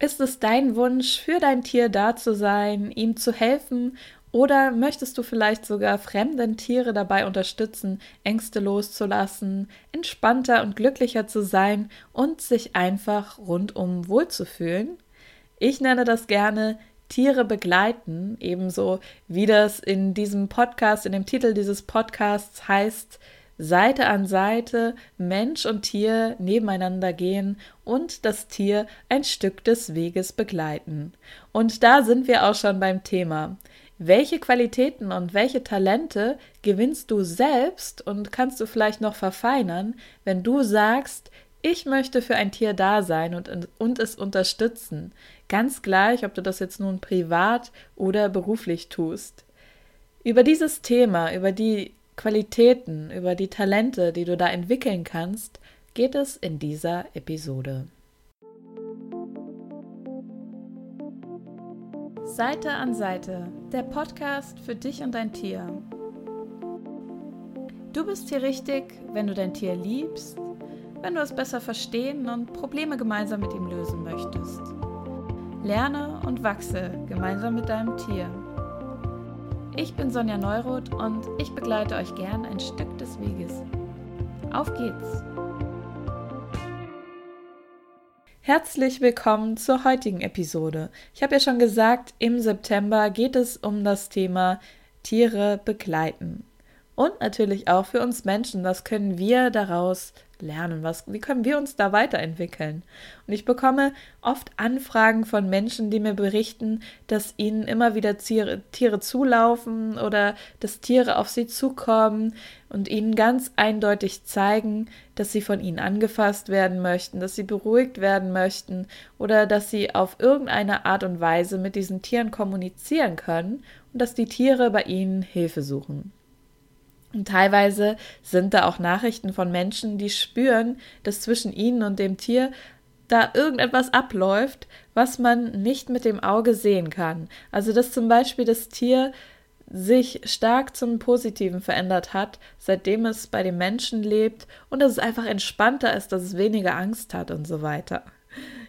Ist es dein Wunsch, für dein Tier da zu sein, ihm zu helfen oder möchtest du vielleicht sogar fremden Tiere dabei unterstützen, Ängste loszulassen, entspannter und glücklicher zu sein und sich einfach rundum wohlzufühlen? Ich nenne das gerne Tiere begleiten, ebenso wie das in diesem Podcast, in dem Titel dieses Podcasts heißt, Seite an Seite Mensch und Tier nebeneinander gehen und das Tier ein Stück des Weges begleiten. Und da sind wir auch schon beim Thema. Welche Qualitäten und welche Talente gewinnst du selbst und kannst du vielleicht noch verfeinern, wenn du sagst, ich möchte für ein Tier da sein und, und es unterstützen, ganz gleich, ob du das jetzt nun privat oder beruflich tust. Über dieses Thema, über die Qualitäten, über die Talente, die du da entwickeln kannst, geht es in dieser Episode. Seite an Seite, der Podcast für dich und dein Tier. Du bist hier richtig, wenn du dein Tier liebst, wenn du es besser verstehen und Probleme gemeinsam mit ihm lösen möchtest. Lerne und wachse gemeinsam mit deinem Tier. Ich bin Sonja Neuroth und ich begleite euch gern ein Stück des Weges. Auf geht's! Herzlich willkommen zur heutigen Episode. Ich habe ja schon gesagt, im September geht es um das Thema Tiere begleiten. Und natürlich auch für uns Menschen, was können wir daraus lernen? Was, wie können wir uns da weiterentwickeln? Und ich bekomme oft Anfragen von Menschen, die mir berichten, dass ihnen immer wieder Tiere, Tiere zulaufen oder dass Tiere auf sie zukommen und ihnen ganz eindeutig zeigen, dass sie von ihnen angefasst werden möchten, dass sie beruhigt werden möchten oder dass sie auf irgendeine Art und Weise mit diesen Tieren kommunizieren können und dass die Tiere bei ihnen Hilfe suchen. Und teilweise sind da auch Nachrichten von Menschen, die spüren, dass zwischen ihnen und dem Tier da irgendetwas abläuft, was man nicht mit dem Auge sehen kann. Also dass zum Beispiel das Tier sich stark zum Positiven verändert hat, seitdem es bei dem Menschen lebt und dass es einfach entspannter ist, dass es weniger Angst hat und so weiter.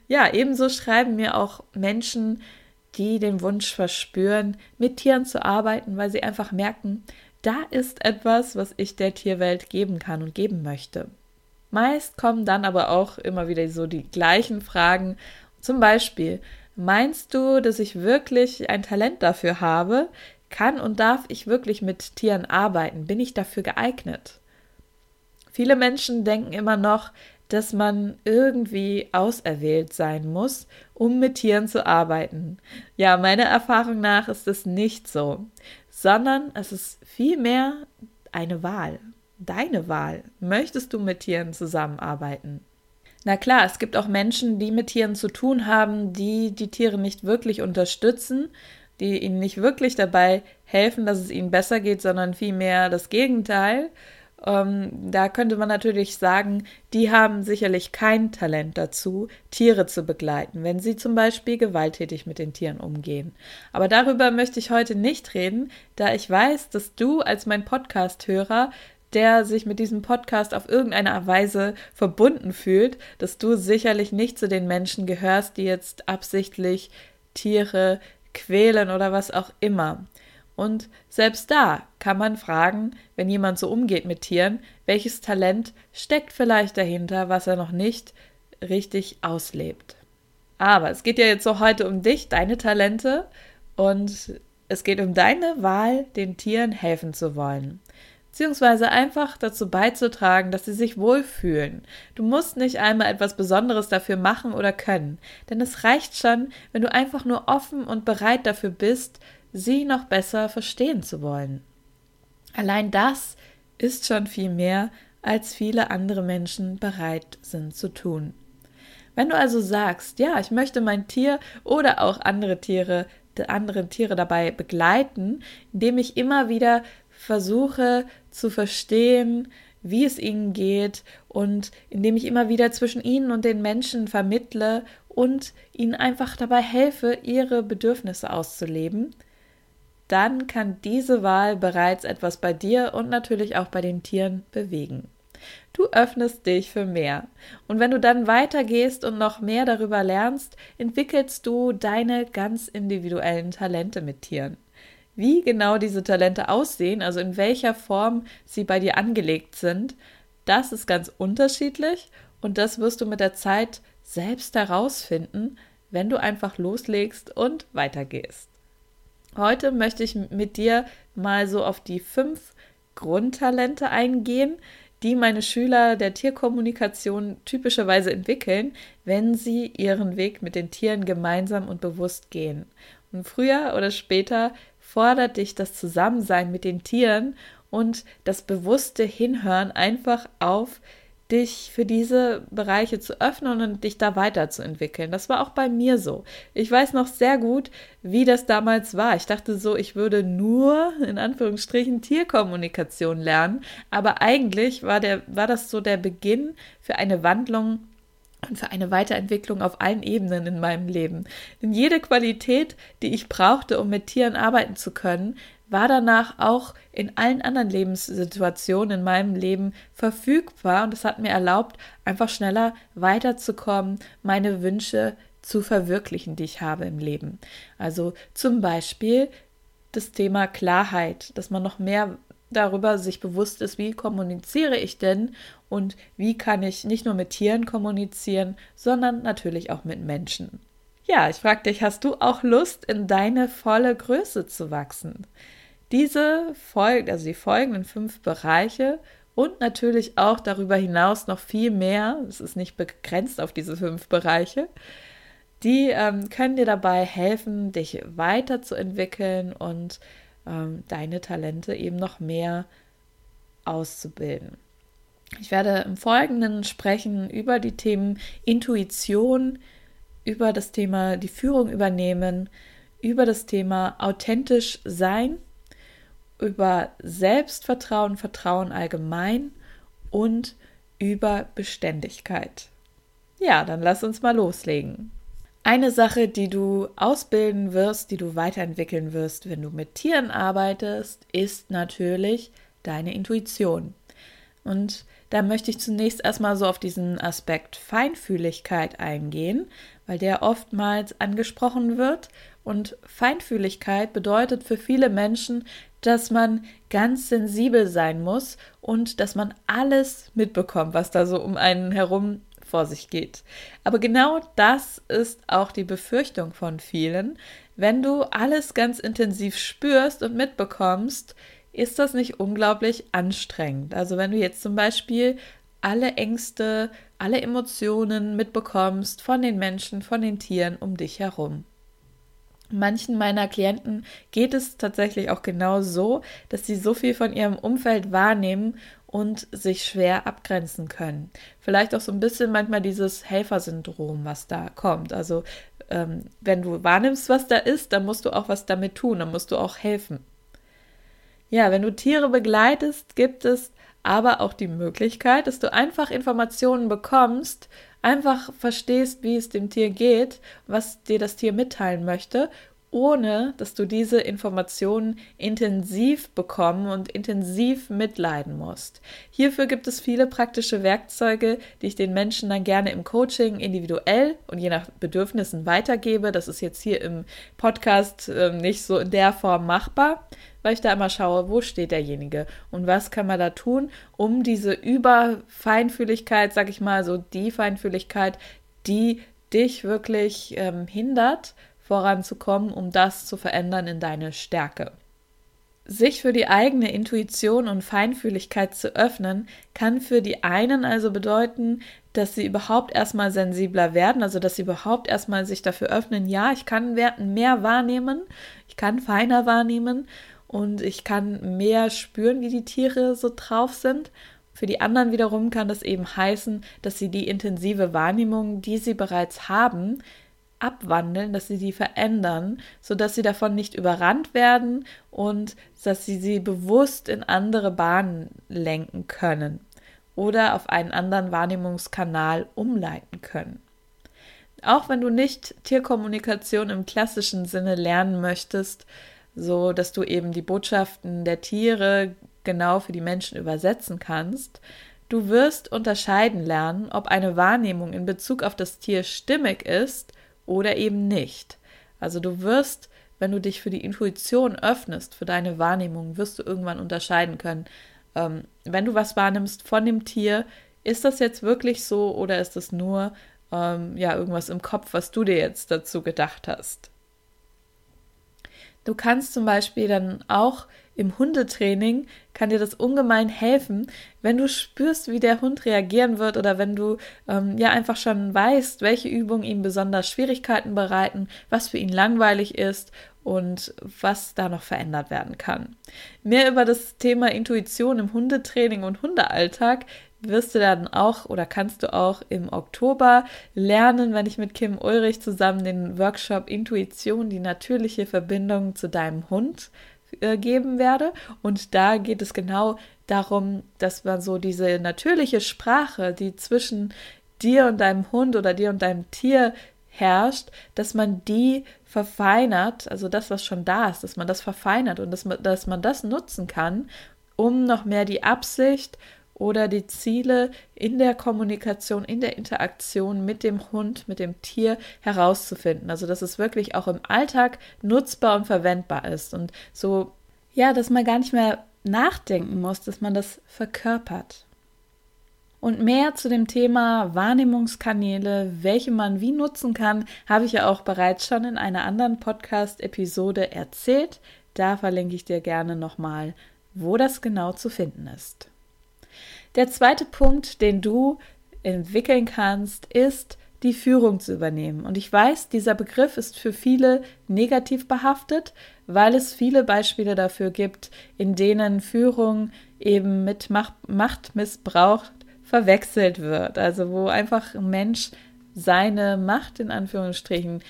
Ja, ebenso schreiben mir auch Menschen, die den Wunsch verspüren, mit Tieren zu arbeiten, weil sie einfach merken, da ist etwas, was ich der Tierwelt geben kann und geben möchte. Meist kommen dann aber auch immer wieder so die gleichen Fragen. Zum Beispiel, meinst du, dass ich wirklich ein Talent dafür habe? Kann und darf ich wirklich mit Tieren arbeiten? Bin ich dafür geeignet? Viele Menschen denken immer noch, dass man irgendwie auserwählt sein muss, um mit Tieren zu arbeiten. Ja, meiner Erfahrung nach ist es nicht so sondern es ist vielmehr eine Wahl, deine Wahl. Möchtest du mit Tieren zusammenarbeiten? Na klar, es gibt auch Menschen, die mit Tieren zu tun haben, die die Tiere nicht wirklich unterstützen, die ihnen nicht wirklich dabei helfen, dass es ihnen besser geht, sondern vielmehr das Gegenteil. Ähm, da könnte man natürlich sagen, die haben sicherlich kein Talent dazu, Tiere zu begleiten, wenn sie zum Beispiel gewalttätig mit den Tieren umgehen. Aber darüber möchte ich heute nicht reden, da ich weiß, dass du als mein Podcast-Hörer der sich mit diesem Podcast auf irgendeine Weise verbunden fühlt, dass du sicherlich nicht zu den Menschen gehörst, die jetzt absichtlich Tiere quälen oder was auch immer. Und selbst da kann man fragen, wenn jemand so umgeht mit Tieren, welches Talent steckt vielleicht dahinter, was er noch nicht richtig auslebt. Aber es geht ja jetzt so heute um dich, deine Talente und es geht um deine Wahl, den Tieren helfen zu wollen. Beziehungsweise einfach dazu beizutragen, dass sie sich wohlfühlen. Du musst nicht einmal etwas Besonderes dafür machen oder können, denn es reicht schon, wenn du einfach nur offen und bereit dafür bist, sie noch besser verstehen zu wollen. Allein das ist schon viel mehr, als viele andere Menschen bereit sind zu tun. Wenn du also sagst, ja, ich möchte mein Tier oder auch andere Tiere, andere Tiere dabei begleiten, indem ich immer wieder versuche zu verstehen, wie es ihnen geht und indem ich immer wieder zwischen ihnen und den Menschen vermittle und ihnen einfach dabei helfe, ihre Bedürfnisse auszuleben, dann kann diese Wahl bereits etwas bei dir und natürlich auch bei den Tieren bewegen. Du öffnest dich für mehr. Und wenn du dann weitergehst und noch mehr darüber lernst, entwickelst du deine ganz individuellen Talente mit Tieren. Wie genau diese Talente aussehen, also in welcher Form sie bei dir angelegt sind, das ist ganz unterschiedlich und das wirst du mit der Zeit selbst herausfinden, wenn du einfach loslegst und weitergehst. Heute möchte ich mit dir mal so auf die fünf Grundtalente eingehen, die meine Schüler der Tierkommunikation typischerweise entwickeln, wenn sie ihren Weg mit den Tieren gemeinsam und bewusst gehen. Und früher oder später fordert dich das Zusammensein mit den Tieren und das bewusste Hinhören einfach auf, dich für diese Bereiche zu öffnen und dich da weiterzuentwickeln. Das war auch bei mir so. Ich weiß noch sehr gut, wie das damals war. Ich dachte so, ich würde nur in Anführungsstrichen Tierkommunikation lernen, aber eigentlich war der war das so der Beginn für eine Wandlung und für eine Weiterentwicklung auf allen Ebenen in meinem Leben. Denn jede Qualität, die ich brauchte, um mit Tieren arbeiten zu können, war danach auch in allen anderen Lebenssituationen in meinem Leben verfügbar und es hat mir erlaubt, einfach schneller weiterzukommen, meine Wünsche zu verwirklichen, die ich habe im Leben. Also zum Beispiel das Thema Klarheit, dass man noch mehr darüber sich bewusst ist, wie kommuniziere ich denn und wie kann ich nicht nur mit Tieren kommunizieren, sondern natürlich auch mit Menschen. Ja, ich frage dich, hast du auch Lust, in deine volle Größe zu wachsen? Diese folgen, also die folgenden fünf Bereiche und natürlich auch darüber hinaus noch viel mehr, es ist nicht begrenzt auf diese fünf Bereiche, die ähm, können dir dabei helfen, dich weiterzuentwickeln und ähm, deine Talente eben noch mehr auszubilden. Ich werde im Folgenden sprechen über die Themen Intuition, über das Thema die Führung übernehmen, über das Thema authentisch sein über Selbstvertrauen, Vertrauen allgemein und über Beständigkeit. Ja, dann lass uns mal loslegen. Eine Sache, die du ausbilden wirst, die du weiterentwickeln wirst, wenn du mit Tieren arbeitest, ist natürlich deine Intuition. Und da möchte ich zunächst erstmal so auf diesen Aspekt Feinfühligkeit eingehen, weil der oftmals angesprochen wird. Und Feinfühligkeit bedeutet für viele Menschen, dass man ganz sensibel sein muss und dass man alles mitbekommt, was da so um einen herum vor sich geht. Aber genau das ist auch die Befürchtung von vielen. Wenn du alles ganz intensiv spürst und mitbekommst, ist das nicht unglaublich anstrengend. Also wenn du jetzt zum Beispiel alle Ängste, alle Emotionen mitbekommst von den Menschen, von den Tieren um dich herum. Manchen meiner Klienten geht es tatsächlich auch genau so, dass sie so viel von ihrem Umfeld wahrnehmen und sich schwer abgrenzen können. Vielleicht auch so ein bisschen manchmal dieses Helfersyndrom, was da kommt. Also ähm, wenn du wahrnimmst, was da ist, dann musst du auch was damit tun, dann musst du auch helfen. Ja, wenn du Tiere begleitest, gibt es aber auch die Möglichkeit, dass du einfach Informationen bekommst einfach verstehst, wie es dem Tier geht, was dir das Tier mitteilen möchte, ohne dass du diese Informationen intensiv bekommen und intensiv mitleiden musst. Hierfür gibt es viele praktische Werkzeuge, die ich den Menschen dann gerne im Coaching individuell und je nach Bedürfnissen weitergebe. Das ist jetzt hier im Podcast äh, nicht so in der Form machbar weil ich da immer schaue, wo steht derjenige und was kann man da tun, um diese Überfeinfühligkeit, sag ich mal, so die Feinfühligkeit, die dich wirklich ähm, hindert, voranzukommen, um das zu verändern in deine Stärke. Sich für die eigene Intuition und Feinfühligkeit zu öffnen, kann für die einen also bedeuten, dass sie überhaupt erstmal sensibler werden, also dass sie überhaupt erstmal sich dafür öffnen, ja, ich kann mehr wahrnehmen, ich kann feiner wahrnehmen und ich kann mehr spüren, wie die Tiere so drauf sind. Für die anderen wiederum kann das eben heißen, dass sie die intensive Wahrnehmung, die sie bereits haben, abwandeln, dass sie die verändern, sodass sie davon nicht überrannt werden und dass sie sie bewusst in andere Bahnen lenken können oder auf einen anderen Wahrnehmungskanal umleiten können. Auch wenn du nicht Tierkommunikation im klassischen Sinne lernen möchtest, so dass du eben die Botschaften der Tiere genau für die Menschen übersetzen kannst, du wirst unterscheiden lernen, ob eine Wahrnehmung in Bezug auf das Tier stimmig ist oder eben nicht. Also du wirst, wenn du dich für die Intuition öffnest, für deine Wahrnehmung, wirst du irgendwann unterscheiden können, ähm, wenn du was wahrnimmst von dem Tier, ist das jetzt wirklich so oder ist das nur ähm, ja irgendwas im Kopf, was du dir jetzt dazu gedacht hast? Du kannst zum Beispiel dann auch im Hundetraining kann dir das ungemein helfen, wenn du spürst, wie der Hund reagieren wird oder wenn du ähm, ja einfach schon weißt, welche Übungen ihm besonders Schwierigkeiten bereiten, was für ihn langweilig ist und was da noch verändert werden kann. Mehr über das Thema Intuition im Hundetraining und Hundealltag wirst du dann auch oder kannst du auch im Oktober lernen, wenn ich mit Kim Ulrich zusammen den Workshop Intuition, die natürliche Verbindung zu deinem Hund äh, geben werde. Und da geht es genau darum, dass man so diese natürliche Sprache, die zwischen dir und deinem Hund oder dir und deinem Tier herrscht, dass man die verfeinert, also das, was schon da ist, dass man das verfeinert und dass man, dass man das nutzen kann, um noch mehr die Absicht oder die Ziele in der Kommunikation, in der Interaktion mit dem Hund, mit dem Tier herauszufinden. Also dass es wirklich auch im Alltag nutzbar und verwendbar ist und so, ja, dass man gar nicht mehr nachdenken muss, dass man das verkörpert. Und mehr zu dem Thema Wahrnehmungskanäle, welche man wie nutzen kann, habe ich ja auch bereits schon in einer anderen Podcast-Episode erzählt. Da verlinke ich dir gerne nochmal, wo das genau zu finden ist. Der zweite Punkt, den du entwickeln kannst, ist, die Führung zu übernehmen. Und ich weiß, dieser Begriff ist für viele negativ behaftet, weil es viele Beispiele dafür gibt, in denen Führung eben mit Machtmissbrauch verwechselt wird. Also wo einfach ein Mensch seine Macht in Anführungsstrichen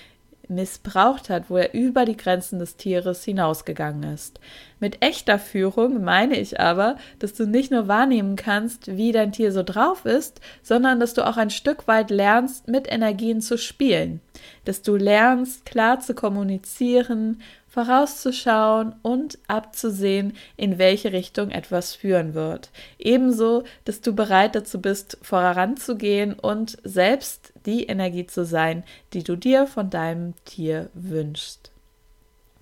missbraucht hat, wo er über die Grenzen des Tieres hinausgegangen ist. Mit echter Führung meine ich aber, dass du nicht nur wahrnehmen kannst, wie dein Tier so drauf ist, sondern dass du auch ein Stück weit lernst, mit Energien zu spielen, dass du lernst, klar zu kommunizieren, vorauszuschauen und abzusehen, in welche Richtung etwas führen wird. Ebenso, dass du bereit dazu bist, voranzugehen und selbst die Energie zu sein, die du dir von deinem Tier wünschst.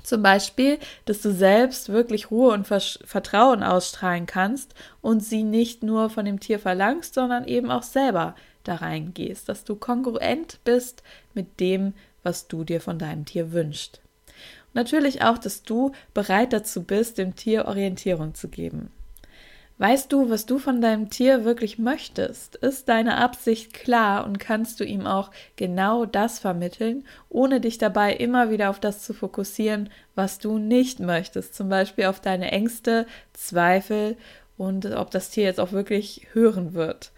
Zum Beispiel, dass du selbst wirklich Ruhe und Vertrauen ausstrahlen kannst und sie nicht nur von dem Tier verlangst, sondern eben auch selber da reingehst, dass du kongruent bist mit dem, was du dir von deinem Tier wünschst. Natürlich auch, dass du bereit dazu bist, dem Tier Orientierung zu geben. Weißt du, was du von deinem Tier wirklich möchtest? Ist deine Absicht klar und kannst du ihm auch genau das vermitteln, ohne dich dabei immer wieder auf das zu fokussieren, was du nicht möchtest, zum Beispiel auf deine Ängste, Zweifel und ob das Tier jetzt auch wirklich hören wird.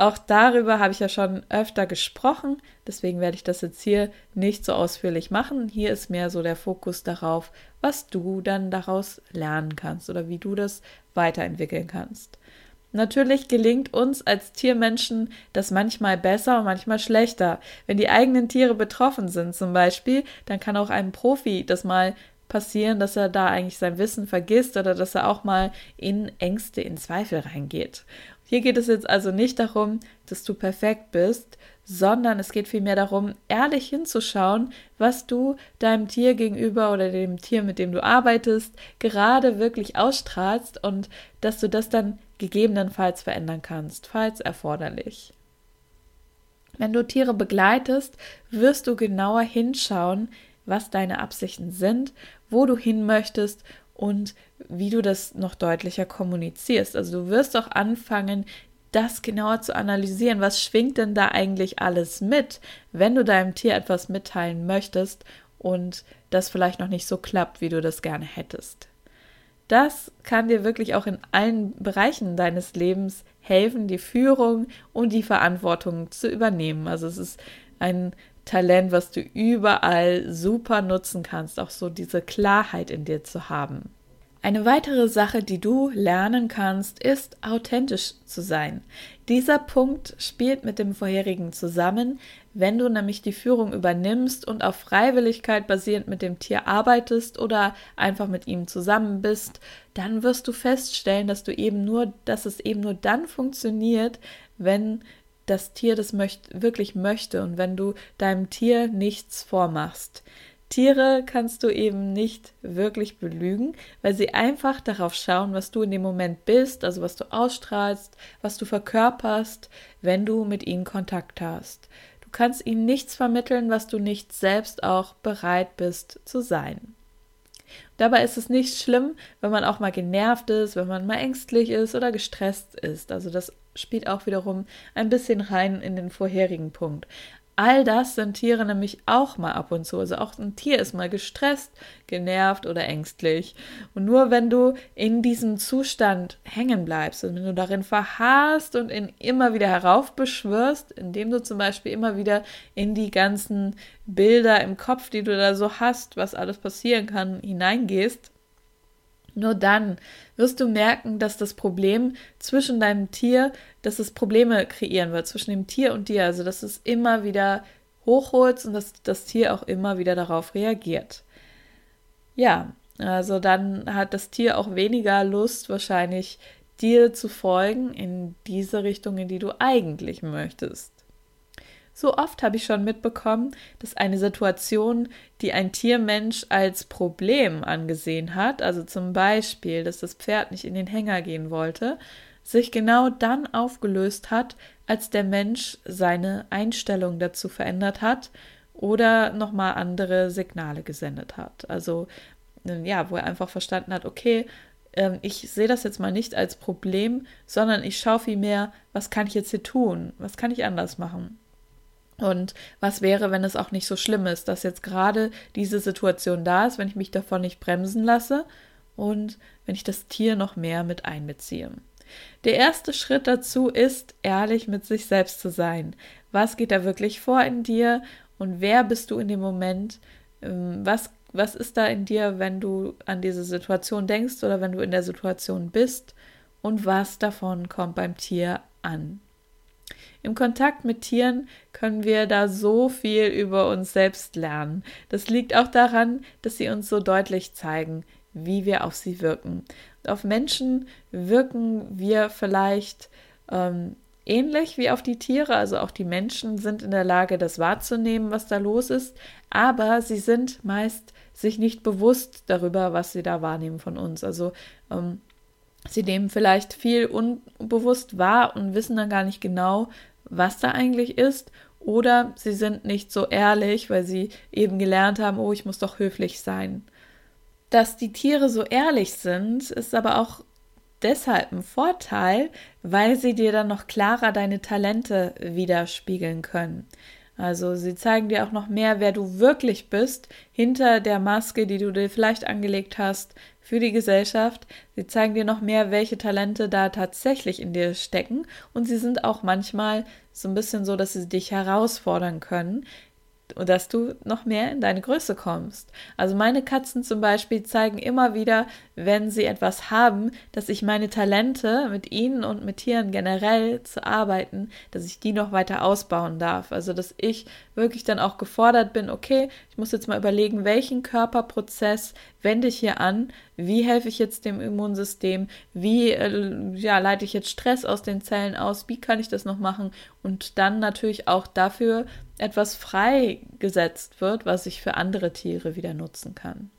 Auch darüber habe ich ja schon öfter gesprochen, deswegen werde ich das jetzt hier nicht so ausführlich machen. Hier ist mehr so der Fokus darauf, was du dann daraus lernen kannst oder wie du das weiterentwickeln kannst. Natürlich gelingt uns als Tiermenschen das manchmal besser und manchmal schlechter. Wenn die eigenen Tiere betroffen sind zum Beispiel, dann kann auch einem Profi das mal passieren, dass er da eigentlich sein Wissen vergisst oder dass er auch mal in Ängste, in Zweifel reingeht. Hier geht es jetzt also nicht darum, dass du perfekt bist, sondern es geht vielmehr darum, ehrlich hinzuschauen, was du deinem Tier gegenüber oder dem Tier, mit dem du arbeitest, gerade wirklich ausstrahlst und dass du das dann gegebenenfalls verändern kannst, falls erforderlich. Wenn du Tiere begleitest, wirst du genauer hinschauen, was deine Absichten sind, wo du hin möchtest und wie du das noch deutlicher kommunizierst. Also du wirst auch anfangen, das genauer zu analysieren. Was schwingt denn da eigentlich alles mit, wenn du deinem Tier etwas mitteilen möchtest und das vielleicht noch nicht so klappt, wie du das gerne hättest? Das kann dir wirklich auch in allen Bereichen deines Lebens helfen, die Führung und die Verantwortung zu übernehmen. Also es ist ein Talent, was du überall super nutzen kannst, auch so diese Klarheit in dir zu haben. Eine weitere Sache, die du lernen kannst, ist authentisch zu sein. Dieser Punkt spielt mit dem vorherigen zusammen, Wenn du nämlich die Führung übernimmst und auf Freiwilligkeit basierend mit dem Tier arbeitest oder einfach mit ihm zusammen bist, dann wirst du feststellen, dass du eben nur, dass es eben nur dann funktioniert, wenn das Tier das möcht, wirklich möchte und wenn du deinem Tier nichts vormachst. Tiere kannst du eben nicht wirklich belügen, weil sie einfach darauf schauen, was du in dem Moment bist, also was du ausstrahlst, was du verkörperst, wenn du mit ihnen Kontakt hast. Du kannst ihnen nichts vermitteln, was du nicht selbst auch bereit bist zu sein. Dabei ist es nicht schlimm, wenn man auch mal genervt ist, wenn man mal ängstlich ist oder gestresst ist. Also das spielt auch wiederum ein bisschen rein in den vorherigen Punkt. All das sind Tiere nämlich auch mal ab und zu. Also auch ein Tier ist mal gestresst, genervt oder ängstlich. Und nur wenn du in diesem Zustand hängen bleibst und wenn du darin verharrst und ihn immer wieder heraufbeschwörst, indem du zum Beispiel immer wieder in die ganzen Bilder im Kopf, die du da so hast, was alles passieren kann, hineingehst, nur dann wirst du merken, dass das Problem zwischen deinem Tier, dass es Probleme kreieren wird zwischen dem Tier und dir. Also, dass es immer wieder hochholst und dass das Tier auch immer wieder darauf reagiert. Ja, also dann hat das Tier auch weniger Lust, wahrscheinlich dir zu folgen in diese Richtung, in die du eigentlich möchtest. So oft habe ich schon mitbekommen, dass eine Situation, die ein Tiermensch als Problem angesehen hat, also zum Beispiel, dass das Pferd nicht in den Hänger gehen wollte, sich genau dann aufgelöst hat, als der Mensch seine Einstellung dazu verändert hat oder nochmal andere Signale gesendet hat. Also ja, wo er einfach verstanden hat, okay, ähm, ich sehe das jetzt mal nicht als Problem, sondern ich schaue vielmehr, was kann ich jetzt hier tun? Was kann ich anders machen? Und was wäre, wenn es auch nicht so schlimm ist, dass jetzt gerade diese Situation da ist, wenn ich mich davon nicht bremsen lasse und wenn ich das Tier noch mehr mit einbeziehe. Der erste Schritt dazu ist, ehrlich mit sich selbst zu sein. Was geht da wirklich vor in dir und wer bist du in dem Moment? Ähm, was, was ist da in dir, wenn du an diese Situation denkst oder wenn du in der Situation bist? Und was davon kommt beim Tier an? Im Kontakt mit Tieren können wir da so viel über uns selbst lernen. Das liegt auch daran, dass sie uns so deutlich zeigen, wie wir auf sie wirken. Auf Menschen wirken wir vielleicht ähm, ähnlich wie auf die Tiere, also auch die Menschen sind in der Lage, das wahrzunehmen, was da los ist, aber sie sind meist sich nicht bewusst darüber, was sie da wahrnehmen von uns. Also ähm, sie nehmen vielleicht viel unbewusst wahr und wissen dann gar nicht genau, was da eigentlich ist, oder sie sind nicht so ehrlich, weil sie eben gelernt haben, oh, ich muss doch höflich sein. Dass die Tiere so ehrlich sind, ist aber auch deshalb ein Vorteil, weil sie dir dann noch klarer deine Talente widerspiegeln können. Also sie zeigen dir auch noch mehr, wer du wirklich bist, hinter der Maske, die du dir vielleicht angelegt hast für die Gesellschaft. Sie zeigen dir noch mehr, welche Talente da tatsächlich in dir stecken. Und sie sind auch manchmal so ein bisschen so, dass sie dich herausfordern können, und dass du noch mehr in deine Größe kommst. Also meine Katzen zum Beispiel zeigen immer wieder, wenn sie etwas haben, dass ich meine Talente mit ihnen und mit Tieren generell zu arbeiten, dass ich die noch weiter ausbauen darf. Also dass ich wirklich dann auch gefordert bin, okay, ich muss jetzt mal überlegen, welchen Körperprozess wende ich hier an, wie helfe ich jetzt dem Immunsystem, wie äh, ja, leite ich jetzt Stress aus den Zellen aus, wie kann ich das noch machen und dann natürlich auch dafür etwas freigesetzt wird, was ich für andere Tiere wieder nutzen kann.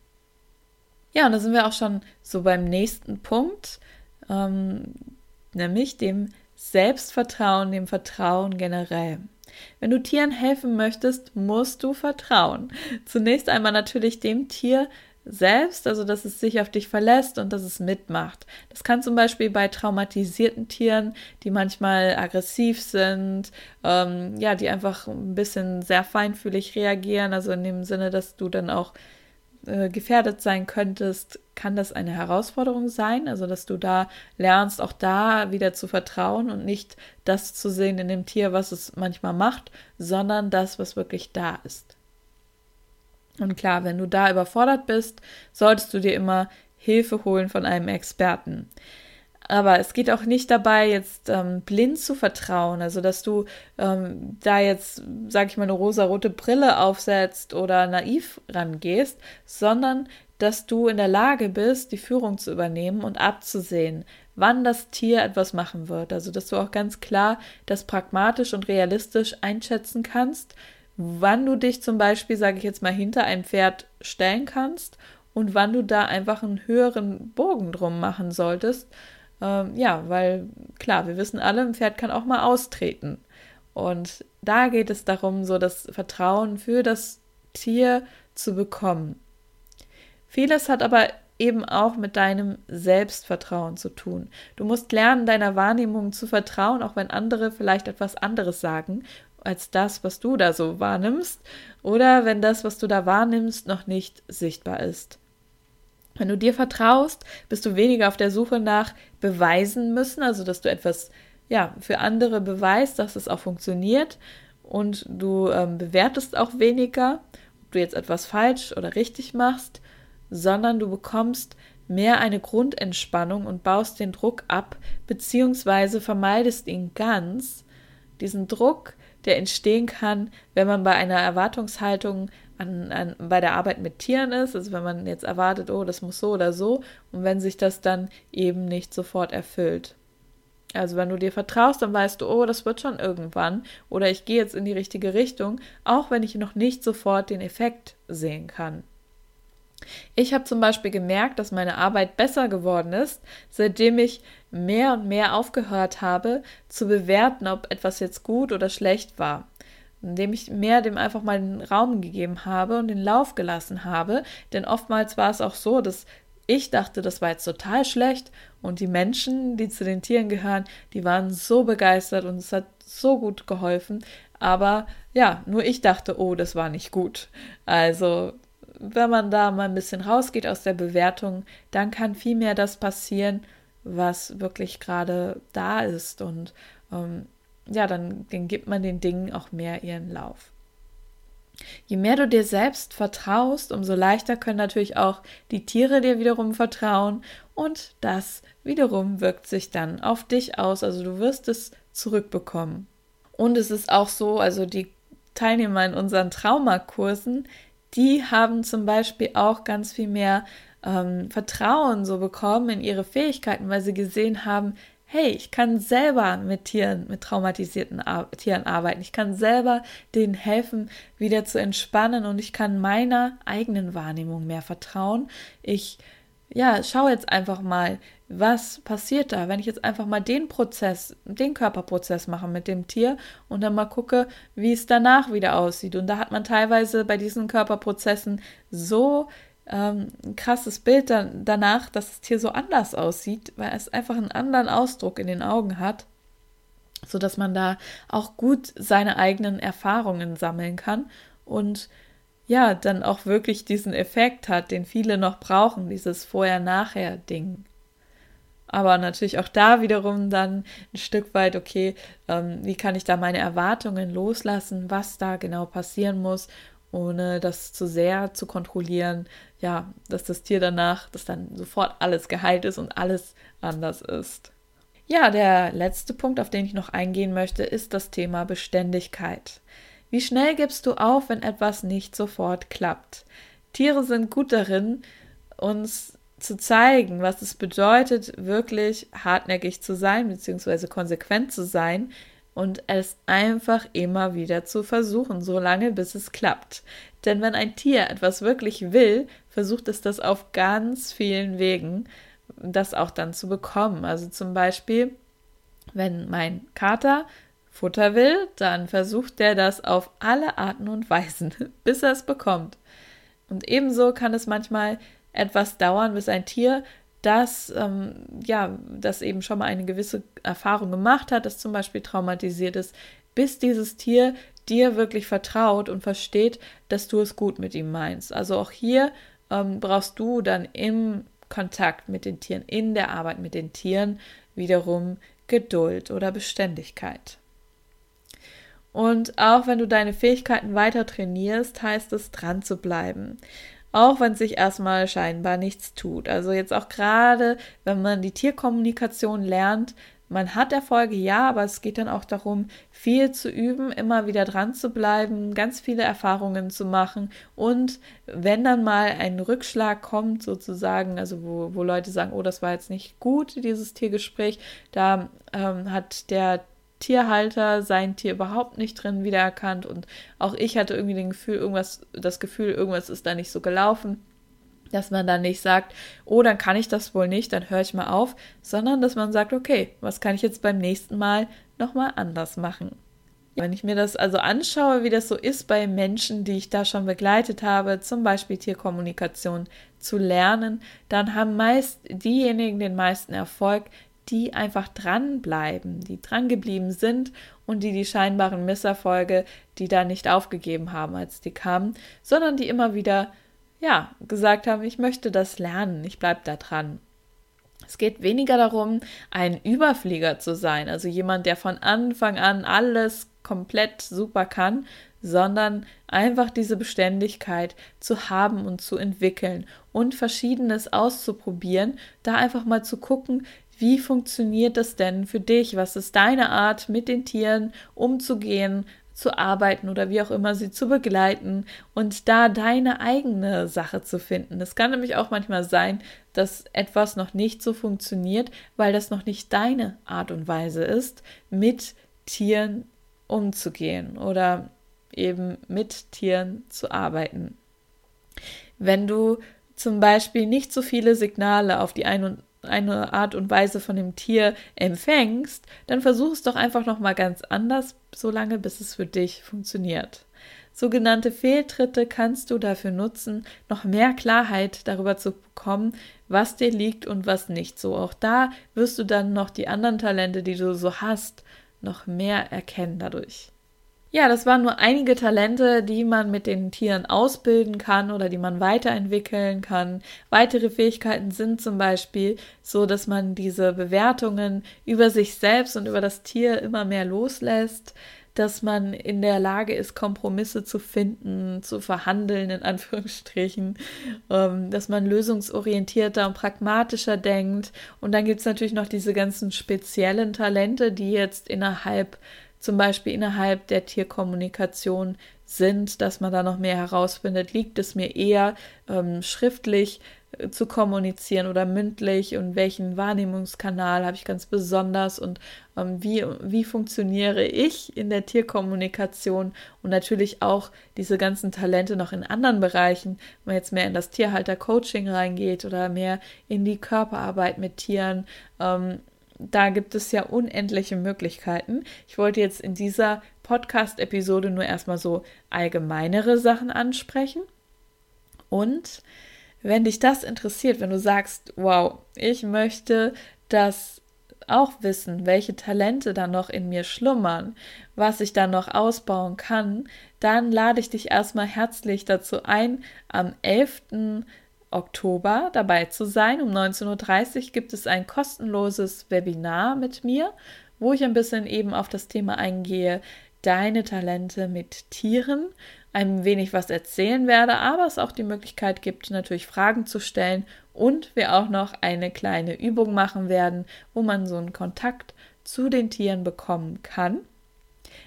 Ja, und da sind wir auch schon so beim nächsten Punkt, ähm, nämlich dem Selbstvertrauen, dem Vertrauen generell. Wenn du Tieren helfen möchtest, musst du vertrauen. Zunächst einmal natürlich dem Tier, selbst, also dass es sich auf dich verlässt und dass es mitmacht. Das kann zum Beispiel bei traumatisierten Tieren, die manchmal aggressiv sind, ähm, ja, die einfach ein bisschen sehr feinfühlig reagieren, also in dem Sinne, dass du dann auch äh, gefährdet sein könntest, kann das eine Herausforderung sein, also dass du da lernst, auch da wieder zu vertrauen und nicht das zu sehen in dem Tier, was es manchmal macht, sondern das, was wirklich da ist. Und klar, wenn du da überfordert bist, solltest du dir immer Hilfe holen von einem Experten. Aber es geht auch nicht dabei, jetzt ähm, blind zu vertrauen, also dass du ähm, da jetzt, sag ich mal, eine rosa-rote Brille aufsetzt oder naiv rangehst, sondern dass du in der Lage bist, die Führung zu übernehmen und abzusehen, wann das Tier etwas machen wird. Also dass du auch ganz klar das pragmatisch und realistisch einschätzen kannst, wann du dich zum Beispiel, sage ich jetzt mal, hinter ein Pferd stellen kannst und wann du da einfach einen höheren Bogen drum machen solltest. Ähm, ja, weil klar, wir wissen alle, ein Pferd kann auch mal austreten. Und da geht es darum, so das Vertrauen für das Tier zu bekommen. Vieles hat aber eben auch mit deinem Selbstvertrauen zu tun. Du musst lernen, deiner Wahrnehmung zu vertrauen, auch wenn andere vielleicht etwas anderes sagen als das, was du da so wahrnimmst, oder wenn das, was du da wahrnimmst, noch nicht sichtbar ist. Wenn du dir vertraust, bist du weniger auf der Suche nach beweisen müssen, also dass du etwas ja für andere beweist, dass es auch funktioniert und du ähm, bewertest auch weniger, ob du jetzt etwas falsch oder richtig machst, sondern du bekommst mehr eine Grundentspannung und baust den Druck ab, beziehungsweise vermeidest ihn ganz, diesen Druck, der entstehen kann, wenn man bei einer Erwartungshaltung an, an, bei der Arbeit mit Tieren ist, also wenn man jetzt erwartet, oh, das muss so oder so, und wenn sich das dann eben nicht sofort erfüllt. Also wenn du dir vertraust, dann weißt du, oh, das wird schon irgendwann, oder ich gehe jetzt in die richtige Richtung, auch wenn ich noch nicht sofort den Effekt sehen kann. Ich habe zum Beispiel gemerkt, dass meine Arbeit besser geworden ist, seitdem ich mehr und mehr aufgehört habe zu bewerten, ob etwas jetzt gut oder schlecht war. Indem ich mehr dem einfach mal den Raum gegeben habe und den Lauf gelassen habe. Denn oftmals war es auch so, dass ich dachte, das war jetzt total schlecht und die Menschen, die zu den Tieren gehören, die waren so begeistert und es hat so gut geholfen. Aber ja, nur ich dachte, oh, das war nicht gut. Also wenn man da mal ein bisschen rausgeht aus der Bewertung, dann kann viel mehr das passieren, was wirklich gerade da ist. Und ähm, ja, dann, dann gibt man den Dingen auch mehr ihren Lauf. Je mehr du dir selbst vertraust, umso leichter können natürlich auch die Tiere dir wiederum vertrauen und das wiederum wirkt sich dann auf dich aus. Also du wirst es zurückbekommen. Und es ist auch so, also die Teilnehmer in unseren Traumakursen, die haben zum Beispiel auch ganz viel mehr ähm, Vertrauen so bekommen in ihre Fähigkeiten, weil sie gesehen haben, hey, ich kann selber mit Tieren, mit traumatisierten Ar Tieren arbeiten. Ich kann selber denen helfen, wieder zu entspannen und ich kann meiner eigenen Wahrnehmung mehr vertrauen. Ich ja, schau jetzt einfach mal, was passiert da, wenn ich jetzt einfach mal den Prozess, den Körperprozess mache mit dem Tier und dann mal gucke, wie es danach wieder aussieht. Und da hat man teilweise bei diesen Körperprozessen so ähm, ein krasses Bild dann, danach, dass das Tier so anders aussieht, weil es einfach einen anderen Ausdruck in den Augen hat, sodass man da auch gut seine eigenen Erfahrungen sammeln kann und ja, dann auch wirklich diesen Effekt hat, den viele noch brauchen, dieses Vorher-Nachher-Ding. Aber natürlich auch da wiederum dann ein Stück weit, okay, ähm, wie kann ich da meine Erwartungen loslassen, was da genau passieren muss, ohne das zu sehr zu kontrollieren, ja, dass das Tier danach, dass dann sofort alles geheilt ist und alles anders ist. Ja, der letzte Punkt, auf den ich noch eingehen möchte, ist das Thema Beständigkeit. Wie schnell gibst du auf, wenn etwas nicht sofort klappt? Tiere sind gut darin, uns zu zeigen, was es bedeutet, wirklich hartnäckig zu sein, beziehungsweise konsequent zu sein und es einfach immer wieder zu versuchen, so lange bis es klappt. Denn wenn ein Tier etwas wirklich will, versucht es das auf ganz vielen Wegen, das auch dann zu bekommen. Also zum Beispiel, wenn mein Kater Futter will, dann versucht er das auf alle Arten und Weisen, bis er es bekommt. Und ebenso kann es manchmal etwas dauern, bis ein Tier, das ähm, ja, das eben schon mal eine gewisse Erfahrung gemacht hat, das zum Beispiel traumatisiert ist, bis dieses Tier dir wirklich vertraut und versteht, dass du es gut mit ihm meinst. Also auch hier ähm, brauchst du dann im Kontakt mit den Tieren, in der Arbeit mit den Tieren wiederum Geduld oder Beständigkeit. Und auch wenn du deine Fähigkeiten weiter trainierst, heißt es dran zu bleiben. Auch wenn sich erstmal scheinbar nichts tut. Also jetzt auch gerade, wenn man die Tierkommunikation lernt, man hat Erfolge, ja, aber es geht dann auch darum, viel zu üben, immer wieder dran zu bleiben, ganz viele Erfahrungen zu machen und wenn dann mal ein Rückschlag kommt, sozusagen, also wo, wo Leute sagen, oh, das war jetzt nicht gut, dieses Tiergespräch, da ähm, hat der Tierhalter sein Tier überhaupt nicht drin wiedererkannt und auch ich hatte irgendwie den Gefühl, irgendwas, das Gefühl, irgendwas ist da nicht so gelaufen dass man dann nicht sagt, oh, dann kann ich das wohl nicht, dann höre ich mal auf, sondern dass man sagt, okay, was kann ich jetzt beim nächsten Mal nochmal anders machen? Wenn ich mir das also anschaue, wie das so ist bei Menschen, die ich da schon begleitet habe, zum Beispiel Tierkommunikation zu lernen, dann haben meist diejenigen den meisten Erfolg, die einfach dranbleiben, die drangeblieben sind und die die scheinbaren Misserfolge, die da nicht aufgegeben haben, als die kamen, sondern die immer wieder, ja, gesagt haben, ich möchte das lernen, ich bleibe da dran. Es geht weniger darum, ein Überflieger zu sein, also jemand, der von Anfang an alles komplett super kann, sondern einfach diese Beständigkeit zu haben und zu entwickeln und verschiedenes auszuprobieren, da einfach mal zu gucken, wie funktioniert das denn für dich? Was ist deine Art, mit den Tieren umzugehen, zu arbeiten oder wie auch immer sie zu begleiten und da deine eigene Sache zu finden. Es kann nämlich auch manchmal sein, dass etwas noch nicht so funktioniert, weil das noch nicht deine Art und Weise ist, mit Tieren umzugehen oder eben mit Tieren zu arbeiten. Wenn du zum Beispiel nicht so viele Signale auf die ein und eine Art und Weise von dem Tier empfängst, dann versuch es doch einfach noch mal ganz anders, solange bis es für dich funktioniert. Sogenannte Fehltritte kannst du dafür nutzen, noch mehr Klarheit darüber zu bekommen, was dir liegt und was nicht. So auch da wirst du dann noch die anderen Talente, die du so hast, noch mehr erkennen dadurch. Ja, das waren nur einige Talente, die man mit den Tieren ausbilden kann oder die man weiterentwickeln kann. Weitere Fähigkeiten sind zum Beispiel so, dass man diese Bewertungen über sich selbst und über das Tier immer mehr loslässt, dass man in der Lage ist, Kompromisse zu finden, zu verhandeln, in Anführungsstrichen, ähm, dass man lösungsorientierter und pragmatischer denkt. Und dann gibt es natürlich noch diese ganzen speziellen Talente, die jetzt innerhalb zum Beispiel innerhalb der Tierkommunikation sind, dass man da noch mehr herausfindet, liegt es mir eher ähm, schriftlich äh, zu kommunizieren oder mündlich und welchen Wahrnehmungskanal habe ich ganz besonders und ähm, wie, wie funktioniere ich in der Tierkommunikation und natürlich auch diese ganzen Talente noch in anderen Bereichen, wenn man jetzt mehr in das Tierhalter-Coaching reingeht oder mehr in die Körperarbeit mit Tieren, ähm, da gibt es ja unendliche Möglichkeiten. Ich wollte jetzt in dieser Podcast-Episode nur erstmal so allgemeinere Sachen ansprechen. Und wenn dich das interessiert, wenn du sagst, wow, ich möchte das auch wissen, welche Talente da noch in mir schlummern, was ich da noch ausbauen kann, dann lade ich dich erstmal herzlich dazu ein, am 11. Oktober dabei zu sein. Um 19.30 Uhr gibt es ein kostenloses Webinar mit mir, wo ich ein bisschen eben auf das Thema eingehe, deine Talente mit Tieren, ein wenig was erzählen werde, aber es auch die Möglichkeit gibt, natürlich Fragen zu stellen und wir auch noch eine kleine Übung machen werden, wo man so einen Kontakt zu den Tieren bekommen kann.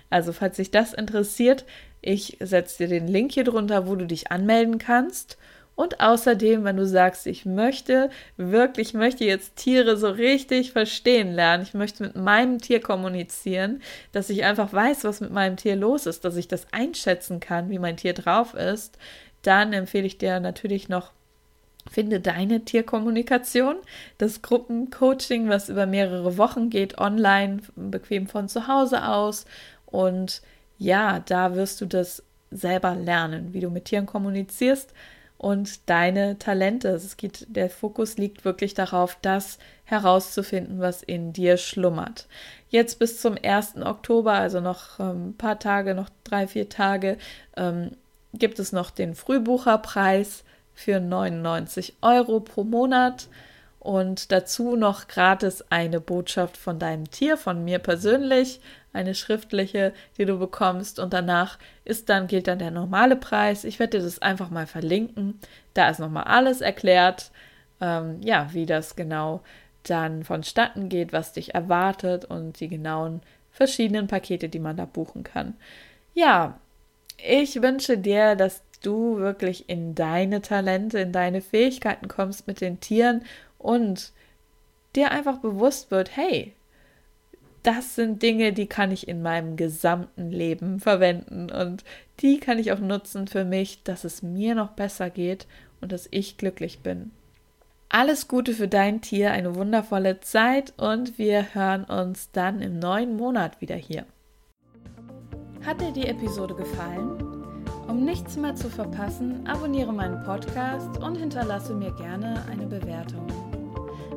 Also, falls dich das interessiert, ich setze dir den Link hier drunter, wo du dich anmelden kannst. Und außerdem, wenn du sagst, ich möchte wirklich, möchte jetzt Tiere so richtig verstehen lernen, ich möchte mit meinem Tier kommunizieren, dass ich einfach weiß, was mit meinem Tier los ist, dass ich das einschätzen kann, wie mein Tier drauf ist, dann empfehle ich dir natürlich noch Finde deine Tierkommunikation, das Gruppencoaching, was über mehrere Wochen geht, online, bequem von zu Hause aus. Und ja, da wirst du das selber lernen, wie du mit Tieren kommunizierst und deine Talente. Es geht, der Fokus liegt wirklich darauf, das herauszufinden, was in dir schlummert. Jetzt bis zum 1. Oktober, also noch ein ähm, paar Tage, noch drei, vier Tage, ähm, gibt es noch den Frühbucherpreis für 99 Euro pro Monat und dazu noch gratis eine Botschaft von deinem Tier, von mir persönlich, eine schriftliche, die du bekommst und danach ist dann, gilt dann der normale Preis. Ich werde dir das einfach mal verlinken. Da ist nochmal alles erklärt, ähm, ja, wie das genau dann vonstatten geht, was dich erwartet und die genauen verschiedenen Pakete, die man da buchen kann. Ja, ich wünsche dir, dass du wirklich in deine Talente, in deine Fähigkeiten kommst mit den Tieren und dir einfach bewusst wird, hey, das sind Dinge, die kann ich in meinem gesamten Leben verwenden und die kann ich auch nutzen für mich, dass es mir noch besser geht und dass ich glücklich bin. Alles Gute für dein Tier, eine wundervolle Zeit und wir hören uns dann im neuen Monat wieder hier. Hat dir die Episode gefallen? Um nichts mehr zu verpassen, abonniere meinen Podcast und hinterlasse mir gerne eine Bewertung.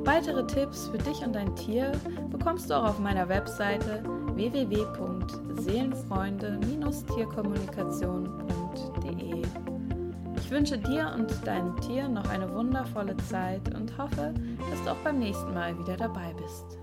Weitere Tipps für dich und dein Tier bekommst du auch auf meiner Webseite www.seelenfreunde-tierkommunikation.de. Ich wünsche dir und deinem Tier noch eine wundervolle Zeit und hoffe, dass du auch beim nächsten Mal wieder dabei bist.